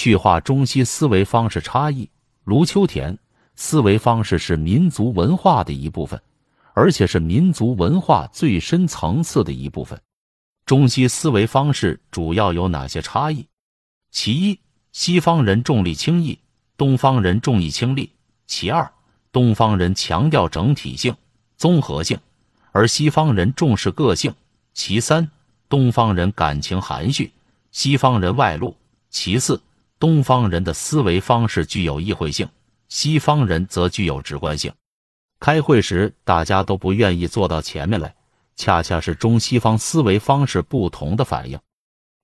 去化中西思维方式差异。卢秋田，思维方式是民族文化的一部分，而且是民族文化最深层次的一部分。中西思维方式主要有哪些差异？其一，西方人重利轻义，东方人重义轻利；其二，东方人强调整体性、综合性，而西方人重视个性；其三，东方人感情含蓄，西方人外露；其四。东方人的思维方式具有意会性，西方人则具有直观性。开会时，大家都不愿意坐到前面来，恰恰是中西方思维方式不同的反应。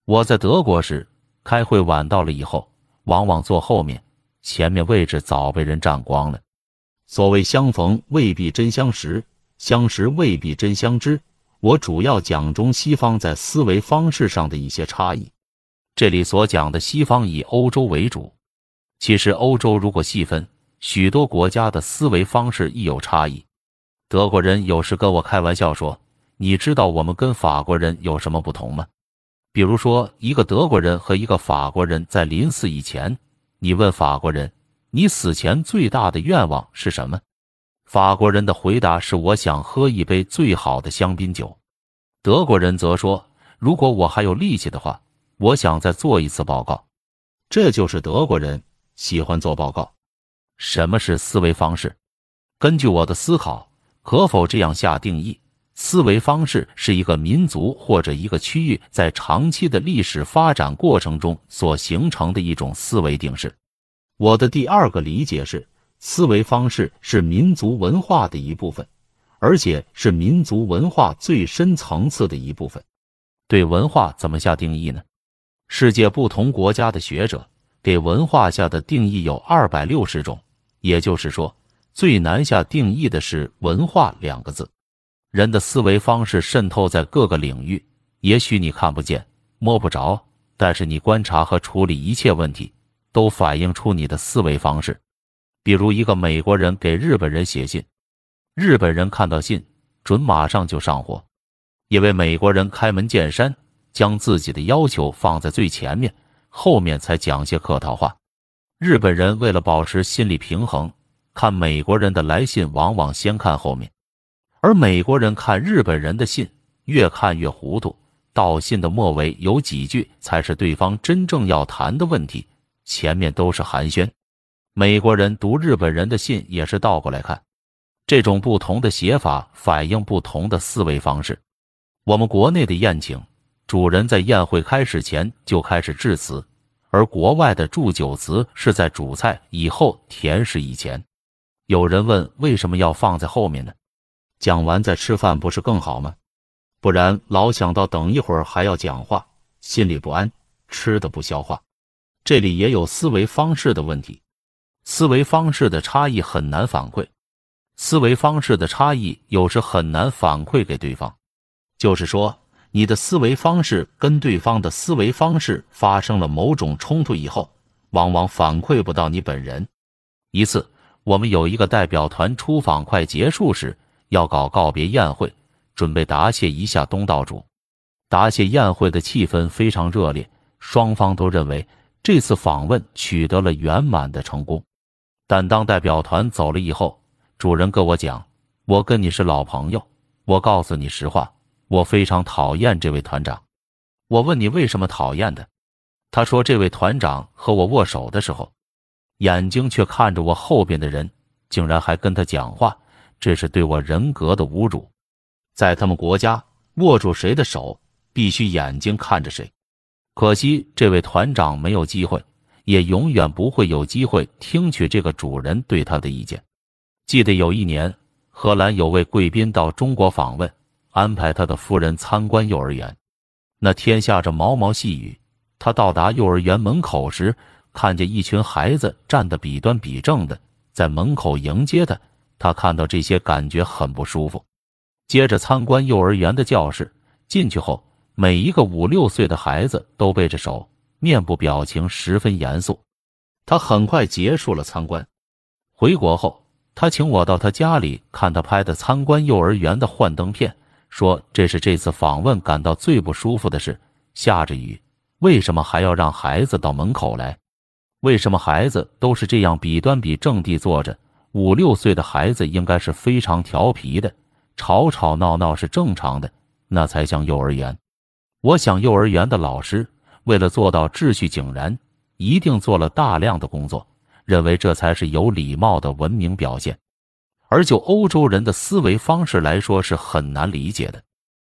我在德国时，开会晚到了以后，往往坐后面，前面位置早被人占光了。所谓相逢未必真相识，相识未必真相知。我主要讲中西方在思维方式上的一些差异。这里所讲的西方以欧洲为主，其实欧洲如果细分，许多国家的思维方式亦有差异。德国人有时跟我开玩笑说：“你知道我们跟法国人有什么不同吗？”比如说，一个德国人和一个法国人在临死以前，你问法国人：“你死前最大的愿望是什么？”法国人的回答是：“我想喝一杯最好的香槟酒。”德国人则说：“如果我还有力气的话。”我想再做一次报告，这就是德国人喜欢做报告。什么是思维方式？根据我的思考，可否这样下定义：思维方式是一个民族或者一个区域在长期的历史发展过程中所形成的一种思维定式。我的第二个理解是，思维方式是民族文化的一部分，而且是民族文化最深层次的一部分。对文化怎么下定义呢？世界不同国家的学者给文化下的定义有二百六十种，也就是说，最难下定义的是“文化”两个字。人的思维方式渗透在各个领域，也许你看不见、摸不着，但是你观察和处理一切问题，都反映出你的思维方式。比如，一个美国人给日本人写信，日本人看到信准马上就上火，因为美国人开门见山。将自己的要求放在最前面，后面才讲些客套话。日本人为了保持心理平衡，看美国人的来信往往先看后面，而美国人看日本人的信越看越糊涂，到信的末尾有几句才是对方真正要谈的问题，前面都是寒暄。美国人读日本人的信也是倒过来看，这种不同的写法反映不同的思维方式。我们国内的宴请。主人在宴会开始前就开始致辞，而国外的祝酒词是在主菜以后、甜食以前。有人问为什么要放在后面呢？讲完再吃饭不是更好吗？不然老想到等一会儿还要讲话，心里不安，吃的不消化。这里也有思维方式的问题，思维方式的差异很难反馈，思维方式的差异有时很难反馈给对方，就是说。你的思维方式跟对方的思维方式发生了某种冲突以后，往往反馈不到你本人。一次，我们有一个代表团出访快结束时，要搞告别宴会，准备答谢一下东道主。答谢宴会的气氛非常热烈，双方都认为这次访问取得了圆满的成功。但当代表团走了以后，主人跟我讲：“我跟你是老朋友，我告诉你实话。”我非常讨厌这位团长。我问你为什么讨厌的？他说：“这位团长和我握手的时候，眼睛却看着我后边的人，竟然还跟他讲话，这是对我人格的侮辱。在他们国家，握住谁的手必须眼睛看着谁。可惜这位团长没有机会，也永远不会有机会听取这个主人对他的意见。记得有一年，荷兰有位贵宾到中国访问。”安排他的夫人参观幼儿园，那天下着毛毛细雨。他到达幼儿园门口时，看见一群孩子站得笔端笔正的，在门口迎接他。他看到这些，感觉很不舒服。接着参观幼儿园的教室，进去后，每一个五六岁的孩子都背着手，面部表情十分严肃。他很快结束了参观，回国后，他请我到他家里看他拍的参观幼儿园的幻灯片。说这是这次访问感到最不舒服的事。下着雨，为什么还要让孩子到门口来？为什么孩子都是这样笔端笔正地坐着？五六岁的孩子应该是非常调皮的，吵吵闹闹是正常的，那才像幼儿园。我想，幼儿园的老师为了做到秩序井然，一定做了大量的工作，认为这才是有礼貌的文明表现。而就欧洲人的思维方式来说，是很难理解的。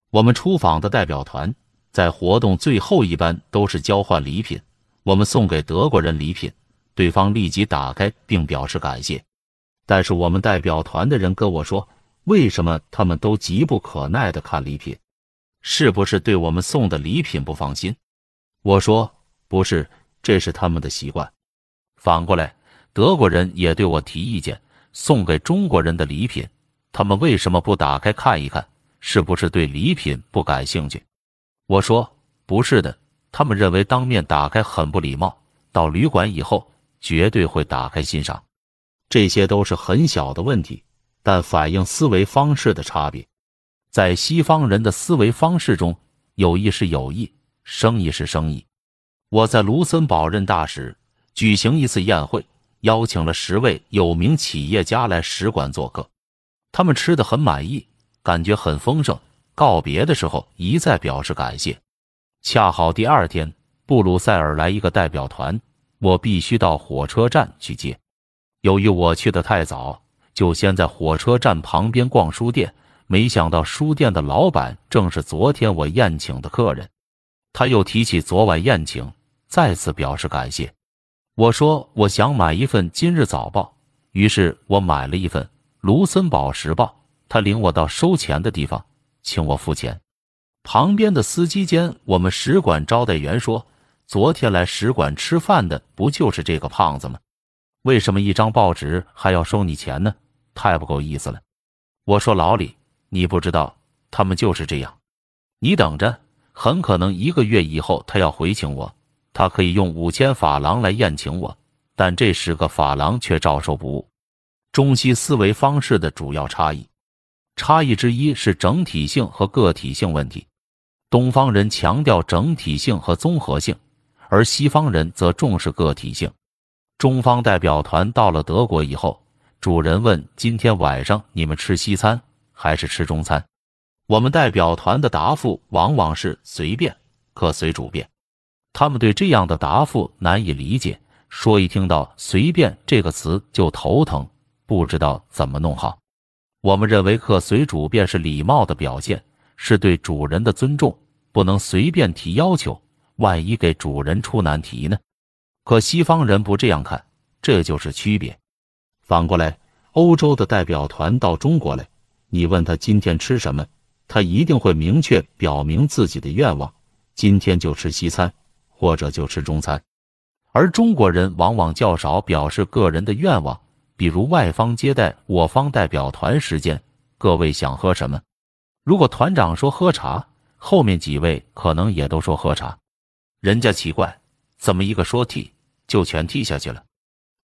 我们出访的代表团在活动最后一般都是交换礼品，我们送给德国人礼品，对方立即打开并表示感谢。但是我们代表团的人跟我说，为什么他们都急不可耐的看礼品？是不是对我们送的礼品不放心？我说不是，这是他们的习惯。反过来，德国人也对我提意见，送给中国人的礼品，他们为什么不打开看一看？是不是对礼品不感兴趣？我说不是的，他们认为当面打开很不礼貌，到旅馆以后绝对会打开欣赏。这些都是很小的问题，但反映思维方式的差别。在西方人的思维方式中，友谊是友谊，生意是生意。我在卢森堡任大使，举行一次宴会，邀请了十位有名企业家来使馆做客，他们吃的很满意，感觉很丰盛。告别的时候一再表示感谢。恰好第二天，布鲁塞尔来一个代表团，我必须到火车站去接。由于我去的太早，就先在火车站旁边逛书店。没想到书店的老板正是昨天我宴请的客人，他又提起昨晚宴请，再次表示感谢。我说我想买一份《今日早报》，于是我买了一份《卢森堡时报》。他领我到收钱的地方，请我付钱。旁边的司机间，我们使馆招待员说：“昨天来使馆吃饭的不就是这个胖子吗？”为什么一张报纸还要收你钱呢？太不够意思了！我说老李，你不知道，他们就是这样。你等着，很可能一个月以后他要回请我，他可以用五千法郎来宴请我，但这十个法郎却照收不误。中西思维方式的主要差异，差异之一是整体性和个体性问题。东方人强调整体性和综合性，而西方人则重视个体性。中方代表团到了德国以后，主人问：“今天晚上你们吃西餐还是吃中餐？”我们代表团的答复往往是“随便，可随主便”。他们对这样的答复难以理解，说一听到“随便”这个词就头疼，不知道怎么弄好。我们认为“客随主便”是礼貌的表现，是对主人的尊重，不能随便提要求，万一给主人出难题呢？可西方人不这样看，这就是区别。反过来，欧洲的代表团到中国来，你问他今天吃什么，他一定会明确表明自己的愿望：今天就吃西餐，或者就吃中餐。而中国人往往较少表示个人的愿望，比如外方接待我方代表团时间，各位想喝什么？如果团长说喝茶，后面几位可能也都说喝茶，人家奇怪。怎么一个说替就全替下去了？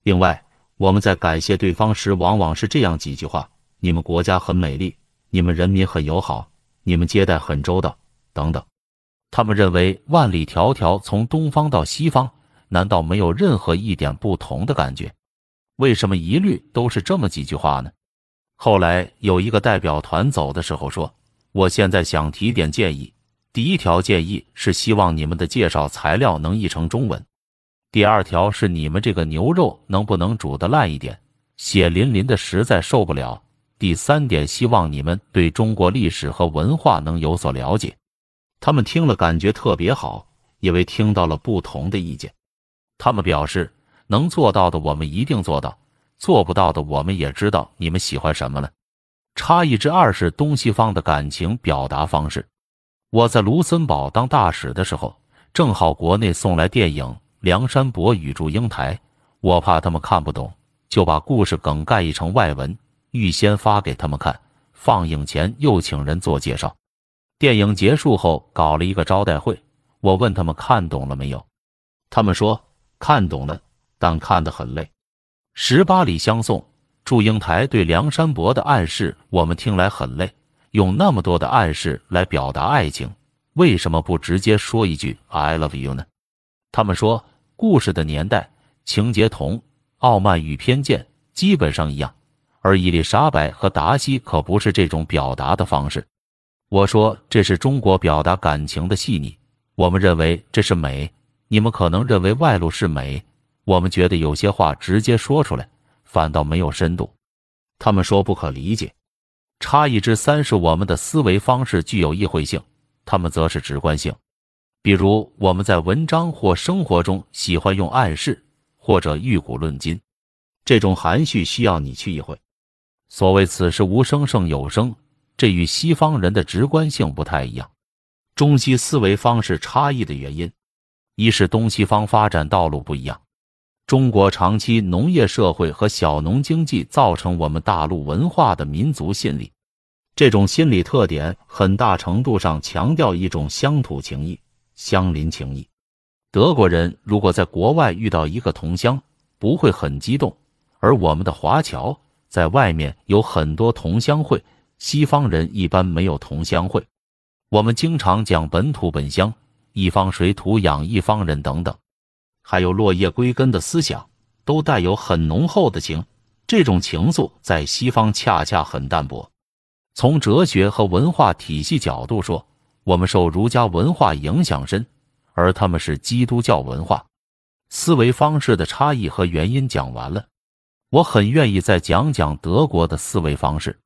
另外，我们在感谢对方时，往往是这样几句话：“你们国家很美丽，你们人民很友好，你们接待很周到，等等。”他们认为万里迢迢从东方到西方，难道没有任何一点不同的感觉？为什么一律都是这么几句话呢？后来有一个代表团走的时候说：“我现在想提点建议。”第一条建议是希望你们的介绍材料能译成中文。第二条是你们这个牛肉能不能煮得烂一点，血淋淋的实在受不了。第三点，希望你们对中国历史和文化能有所了解。他们听了感觉特别好，因为听到了不同的意见。他们表示能做到的我们一定做到，做不到的我们也知道你们喜欢什么了。差异之二是东西方的感情表达方式。我在卢森堡当大使的时候，正好国内送来电影《梁山伯与祝英台》，我怕他们看不懂，就把故事梗概译成外文，预先发给他们看。放映前又请人做介绍。电影结束后搞了一个招待会，我问他们看懂了没有，他们说看懂了，但看得很累。十八里相送，祝英台对梁山伯的暗示，我们听来很累。用那么多的暗示来表达爱情，为什么不直接说一句 “I love you” 呢？他们说，故事的年代情节同，傲慢与偏见基本上一样。而伊丽莎白和达西可不是这种表达的方式。我说这是中国表达感情的细腻，我们认为这是美，你们可能认为外露是美。我们觉得有些话直接说出来，反倒没有深度。他们说不可理解。差异之三是我们的思维方式具有意会性，他们则是直观性。比如我们在文章或生活中喜欢用暗示或者欲古论今，这种含蓄需要你去意会。所谓此时无声胜有声，这与西方人的直观性不太一样。中西思维方式差异的原因，一是东西方发展道路不一样。中国长期农业社会和小农经济造成我们大陆文化的民族心理，这种心理特点很大程度上强调一种乡土情谊、乡邻情谊。德国人如果在国外遇到一个同乡，不会很激动，而我们的华侨在外面有很多同乡会，西方人一般没有同乡会。我们经常讲本土本乡，一方水土养一方人等等。还有落叶归根的思想，都带有很浓厚的情。这种情愫在西方恰恰很淡薄。从哲学和文化体系角度说，我们受儒家文化影响深，而他们是基督教文化。思维方式的差异和原因讲完了，我很愿意再讲讲德国的思维方式。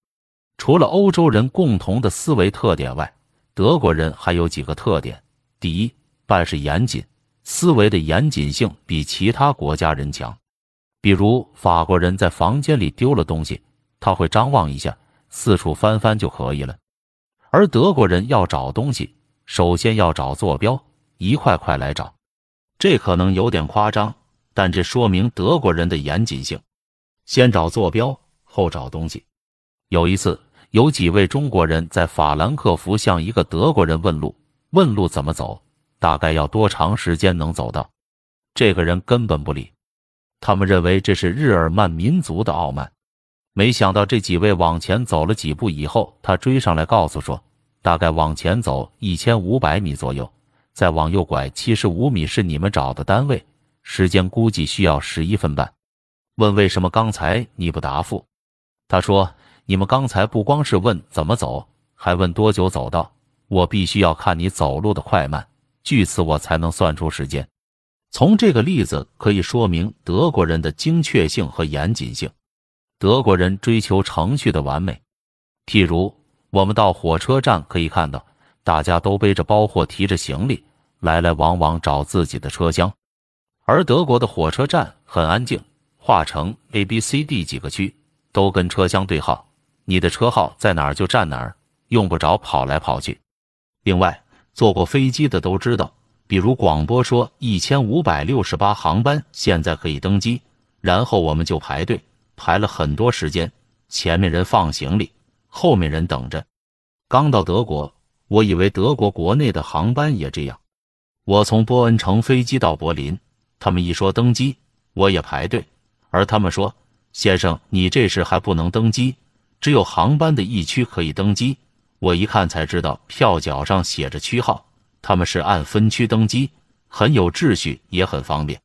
除了欧洲人共同的思维特点外，德国人还有几个特点：第一，办事严谨。思维的严谨性比其他国家人强，比如法国人在房间里丢了东西，他会张望一下，四处翻翻就可以了；而德国人要找东西，首先要找坐标，一块块来找。这可能有点夸张，但这说明德国人的严谨性：先找坐标，后找东西。有一次，有几位中国人在法兰克福向一个德国人问路，问路怎么走。大概要多长时间能走到？这个人根本不理，他们认为这是日耳曼民族的傲慢。没想到这几位往前走了几步以后，他追上来告诉说，大概往前走一千五百米左右，再往右拐七十五米是你们找的单位，时间估计需要十一分半。问为什么刚才你不答复？他说你们刚才不光是问怎么走，还问多久走到，我必须要看你走路的快慢。据此，我才能算出时间。从这个例子可以说明德国人的精确性和严谨性。德国人追求程序的完美。譬如，我们到火车站可以看到，大家都背着包或提着行李，来来往往找自己的车厢。而德国的火车站很安静，划成 A、B、C、D 几个区，都跟车厢对号，你的车号在哪儿就站哪儿，用不着跑来跑去。另外，坐过飞机的都知道，比如广播说一千五百六十八航班现在可以登机，然后我们就排队，排了很多时间，前面人放行李，后面人等着。刚到德国，我以为德国国内的航班也这样。我从波恩乘飞机到柏林，他们一说登机，我也排队，而他们说：“先生，你这时还不能登机，只有航班的一区可以登机。”我一看才知道，票角上写着区号，他们是按分区登机，很有秩序，也很方便。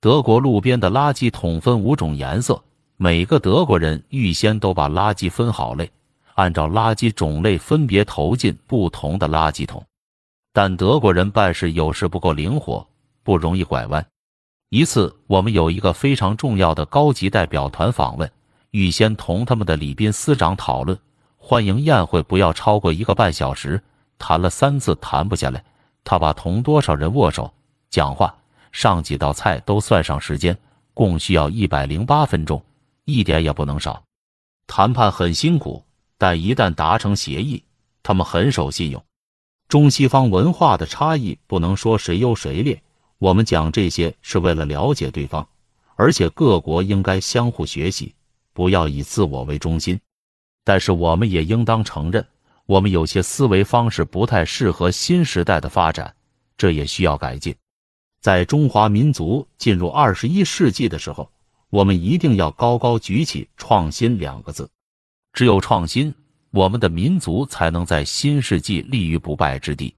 德国路边的垃圾桶分五种颜色，每个德国人预先都把垃圾分好类，按照垃圾种类分别投进不同的垃圾桶。但德国人办事有时不够灵活，不容易拐弯。一次，我们有一个非常重要的高级代表团访问，预先同他们的礼宾司长讨论。欢迎宴会不要超过一个半小时，谈了三次谈不下来。他把同多少人握手、讲话、上几道菜都算上时间，共需要一百零八分钟，一点也不能少。谈判很辛苦，但一旦达成协议，他们很守信用。中西方文化的差异不能说谁优谁劣，我们讲这些是为了了解对方，而且各国应该相互学习，不要以自我为中心。但是我们也应当承认，我们有些思维方式不太适合新时代的发展，这也需要改进。在中华民族进入二十一世纪的时候，我们一定要高高举起“创新”两个字。只有创新，我们的民族才能在新世纪立于不败之地。